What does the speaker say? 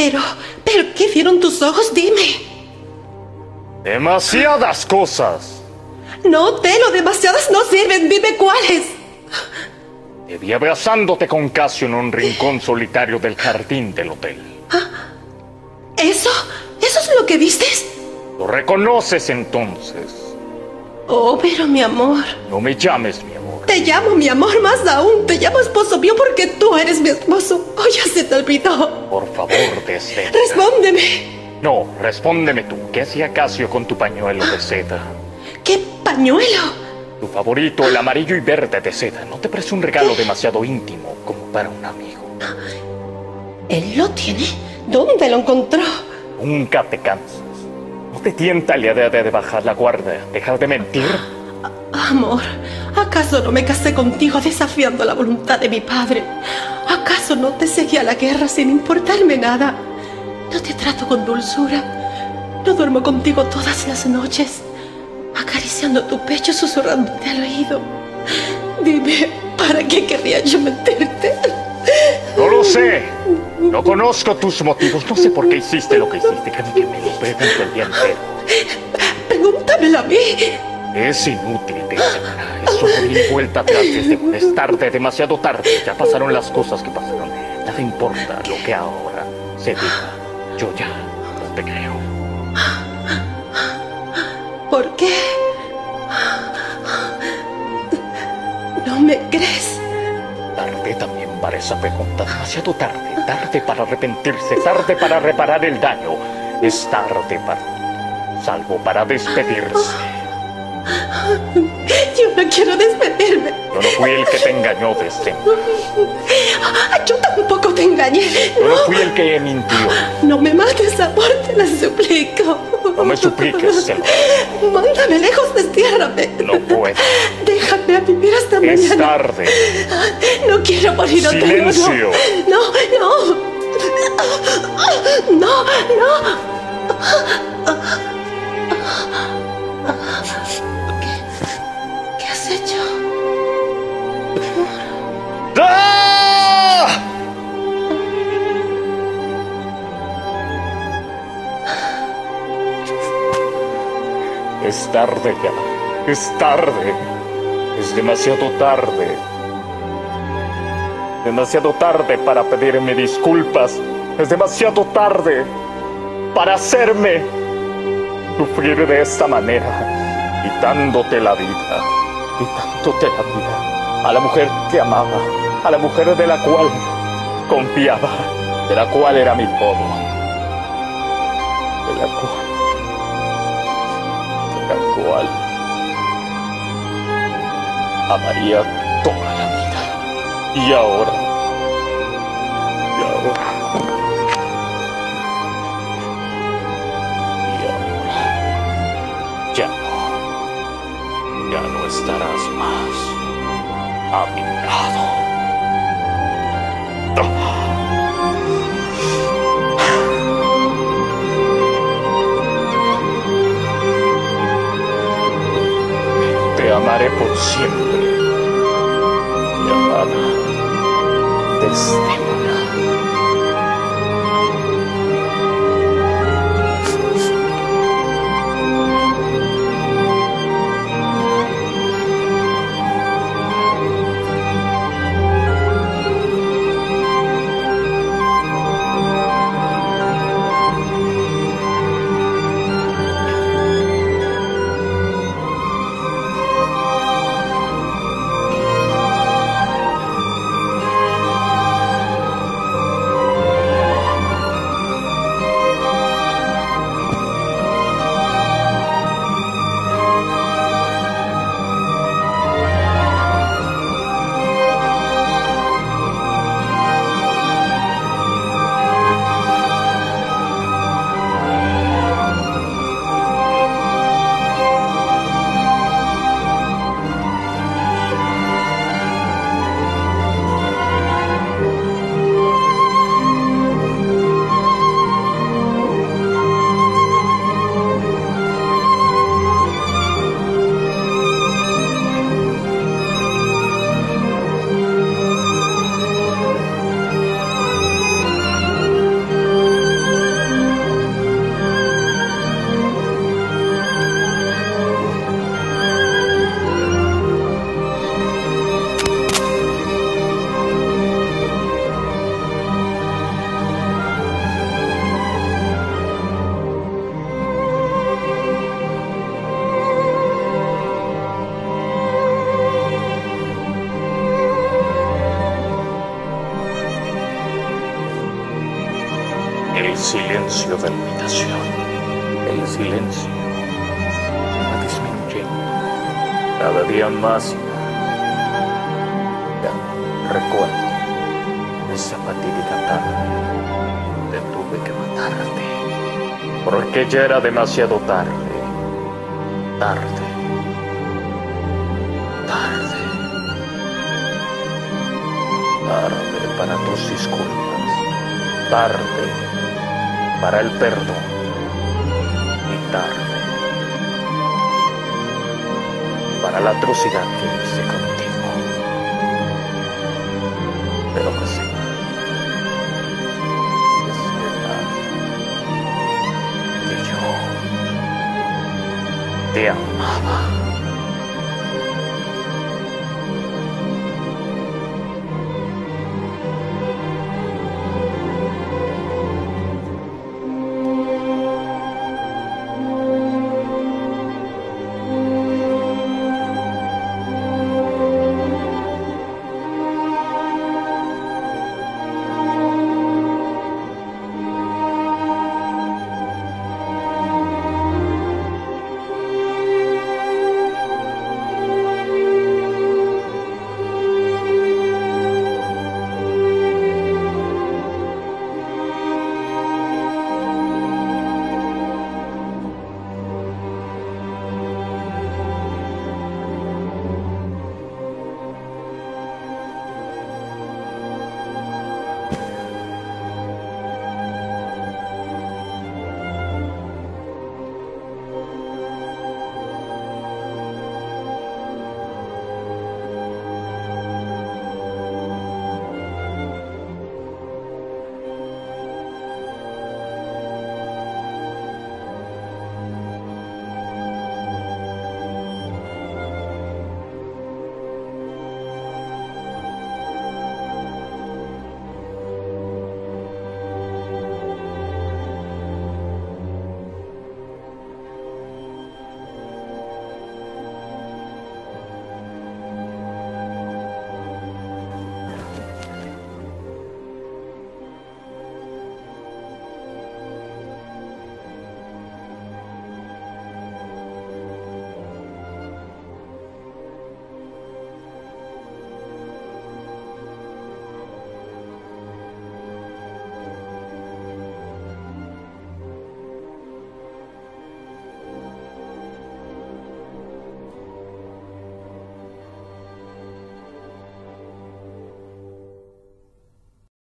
Pero, pero, ¿qué vieron tus ojos? Dime. Demasiadas cosas. No, Telo, demasiadas no sirven. Dime cuáles. Te vi abrazándote con Casio en un rincón solitario del jardín del hotel. ¿Eso? ¿Eso es lo que vistes? ¿Lo reconoces entonces? Oh, pero mi amor. No me llames mi amor. Te llamo mi amor más aún. Te llamo esposo mío porque tú eres mi esposo. Ya se te olvidó. Por favor, desde. Respóndeme. No, respóndeme tú. ¿Qué hacía Casio con tu pañuelo de seda? ¿Qué pañuelo? Tu favorito, el amarillo y verde de seda. ¿No te parece un regalo demasiado íntimo como para un amigo? ¿Él lo tiene? ¿Dónde lo encontró? Nunca te cansas. ¿No te tienta la idea de bajar la guardia, dejar de mentir? Amor, ¿acaso no me casé contigo desafiando la voluntad de mi padre? ¿Acaso no te seguí a la guerra sin importarme nada? No te trato con dulzura. No duermo contigo todas las noches, acariciando tu pecho, susurrándote al oído. Dime, ¿para qué querría yo mentirte? No lo sé. No conozco tus motivos. No sé por qué hiciste lo que hiciste. Créeme que me lo pregunto el día entero. Pregúntamelo a mí. Es inútil, Desdemona. Es ir vuelta atrás desde es tarde, demasiado tarde. Ya pasaron las cosas que pasaron. Nada importa lo que ahora se diga. Yo ya no te creo. ¿Por qué? ¿No me crees? Tarde también para esa pregunta. Demasiado tarde. Tarde para arrepentirse. Tarde para reparar el daño. Es tarde para... Salvo para despedirse. Yo no quiero despedirme. Yo no fui el que te engañó, desde. Yo tampoco te engañé. Yo no fui el que mintió. No me mates, amor, te lo suplico. No me supliques, Selva. Mándame lejos, destiérrame. No puedo. Déjame vivir hasta es mañana. tarde. No quiero morir otra vez. Silencio. No, no. No, no. ¿Qué, Es tarde ya. Es tarde. Es demasiado tarde. Demasiado tarde para pedirme disculpas. Es demasiado tarde para hacerme sufrir de esta manera, quitándote la vida, quitándote la vida a la mujer que amaba, a la mujer de la cual confiaba, de la cual era mi todo, de la cual, amaría toda la vida. Y ahora, y ahora, y ya no, ya no estarás más a mi lado. Amaré por siempre, mi amada Desdemona. Silencio. Va disminuyendo cada día más. Ya recuerdo esa fatídica tarde donde tuve que matarte, porque ya era demasiado tarde, tarde, tarde, tarde para tus disculpas, tarde para el perdón. y para la atrocidad que hice contigo. Pero no sé. Es que yo te amaba.